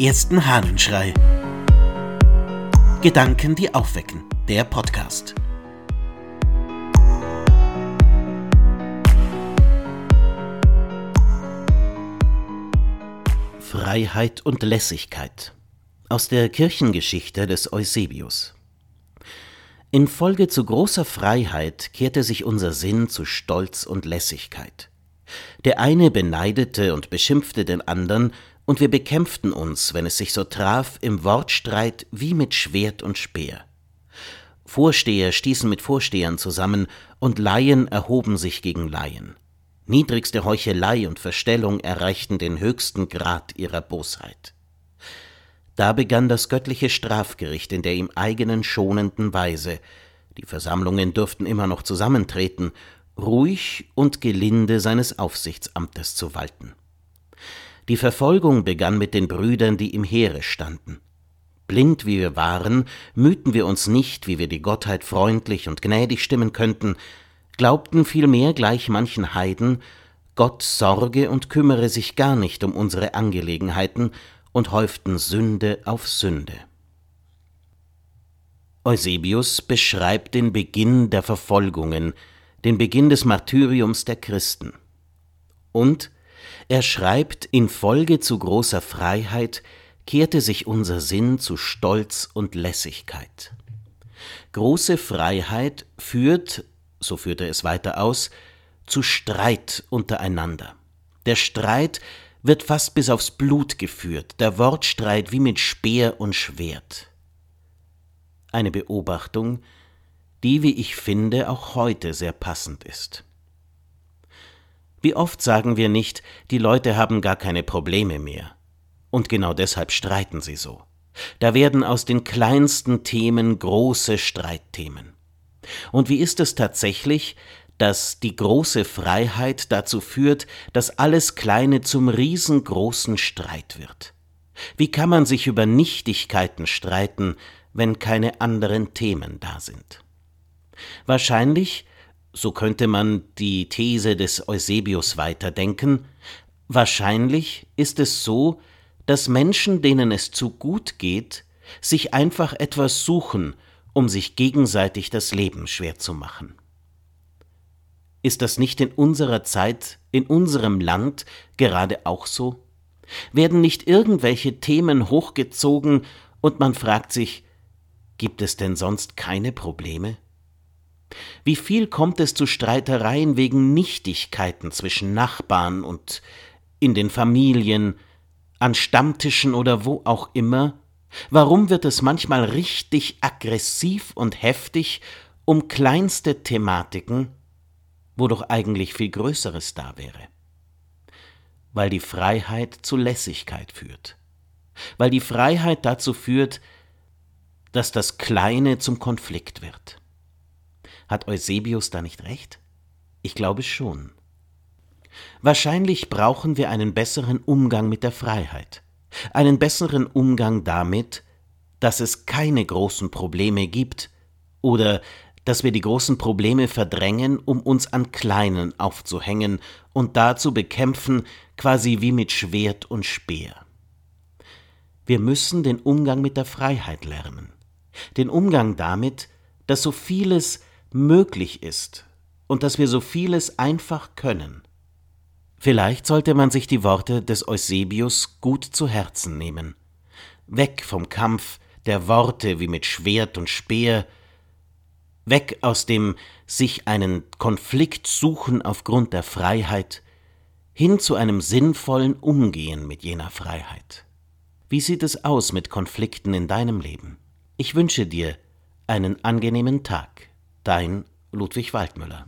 ersten Hahnenschrei. Gedanken, die aufwecken. Der Podcast. Freiheit und Lässigkeit aus der Kirchengeschichte des Eusebius. Infolge zu großer Freiheit kehrte sich unser Sinn zu Stolz und Lässigkeit. Der eine beneidete und beschimpfte den andern, und wir bekämpften uns, wenn es sich so traf, im Wortstreit wie mit Schwert und Speer. Vorsteher stießen mit Vorstehern zusammen, und Laien erhoben sich gegen Laien. Niedrigste Heuchelei und Verstellung erreichten den höchsten Grad ihrer Bosheit. Da begann das göttliche Strafgericht in der ihm eigenen schonenden Weise, die Versammlungen durften immer noch zusammentreten, ruhig und gelinde seines Aufsichtsamtes zu walten. Die Verfolgung begann mit den Brüdern, die im Heere standen. Blind wie wir waren, mühten wir uns nicht, wie wir die Gottheit freundlich und gnädig stimmen könnten, glaubten vielmehr gleich manchen Heiden, Gott sorge und kümmere sich gar nicht um unsere Angelegenheiten und häuften Sünde auf Sünde. Eusebius beschreibt den Beginn der Verfolgungen, den Beginn des Martyriums der Christen. Und er schreibt, infolge zu großer Freiheit kehrte sich unser Sinn zu Stolz und Lässigkeit. Große Freiheit führt, so führt er es weiter aus, zu Streit untereinander. Der Streit wird fast bis aufs Blut geführt, der Wortstreit wie mit Speer und Schwert. Eine Beobachtung, die, wie ich finde, auch heute sehr passend ist. Wie oft sagen wir nicht, die Leute haben gar keine Probleme mehr. Und genau deshalb streiten sie so. Da werden aus den kleinsten Themen große Streitthemen. Und wie ist es tatsächlich, dass die große Freiheit dazu führt, dass alles Kleine zum riesengroßen Streit wird? Wie kann man sich über Nichtigkeiten streiten, wenn keine anderen Themen da sind? Wahrscheinlich, so könnte man die These des Eusebius weiterdenken, wahrscheinlich ist es so, dass Menschen, denen es zu gut geht, sich einfach etwas suchen, um sich gegenseitig das Leben schwer zu machen. Ist das nicht in unserer Zeit, in unserem Land gerade auch so? Werden nicht irgendwelche Themen hochgezogen und man fragt sich, gibt es denn sonst keine Probleme? Wie viel kommt es zu Streitereien wegen Nichtigkeiten zwischen Nachbarn und in den Familien, an Stammtischen oder wo auch immer? Warum wird es manchmal richtig aggressiv und heftig um kleinste Thematiken, wo doch eigentlich viel Größeres da wäre? Weil die Freiheit zu Lässigkeit führt. Weil die Freiheit dazu führt, dass das Kleine zum Konflikt wird. Hat Eusebius da nicht recht? Ich glaube schon. Wahrscheinlich brauchen wir einen besseren Umgang mit der Freiheit, einen besseren Umgang damit, dass es keine großen Probleme gibt oder dass wir die großen Probleme verdrängen, um uns an kleinen aufzuhängen und dazu bekämpfen, quasi wie mit Schwert und Speer. Wir müssen den Umgang mit der Freiheit lernen, den Umgang damit, dass so vieles möglich ist und dass wir so vieles einfach können. Vielleicht sollte man sich die Worte des Eusebius gut zu Herzen nehmen. Weg vom Kampf der Worte wie mit Schwert und Speer, weg aus dem sich einen Konflikt suchen aufgrund der Freiheit, hin zu einem sinnvollen Umgehen mit jener Freiheit. Wie sieht es aus mit Konflikten in deinem Leben? Ich wünsche dir einen angenehmen Tag. Dein Ludwig Waldmüller.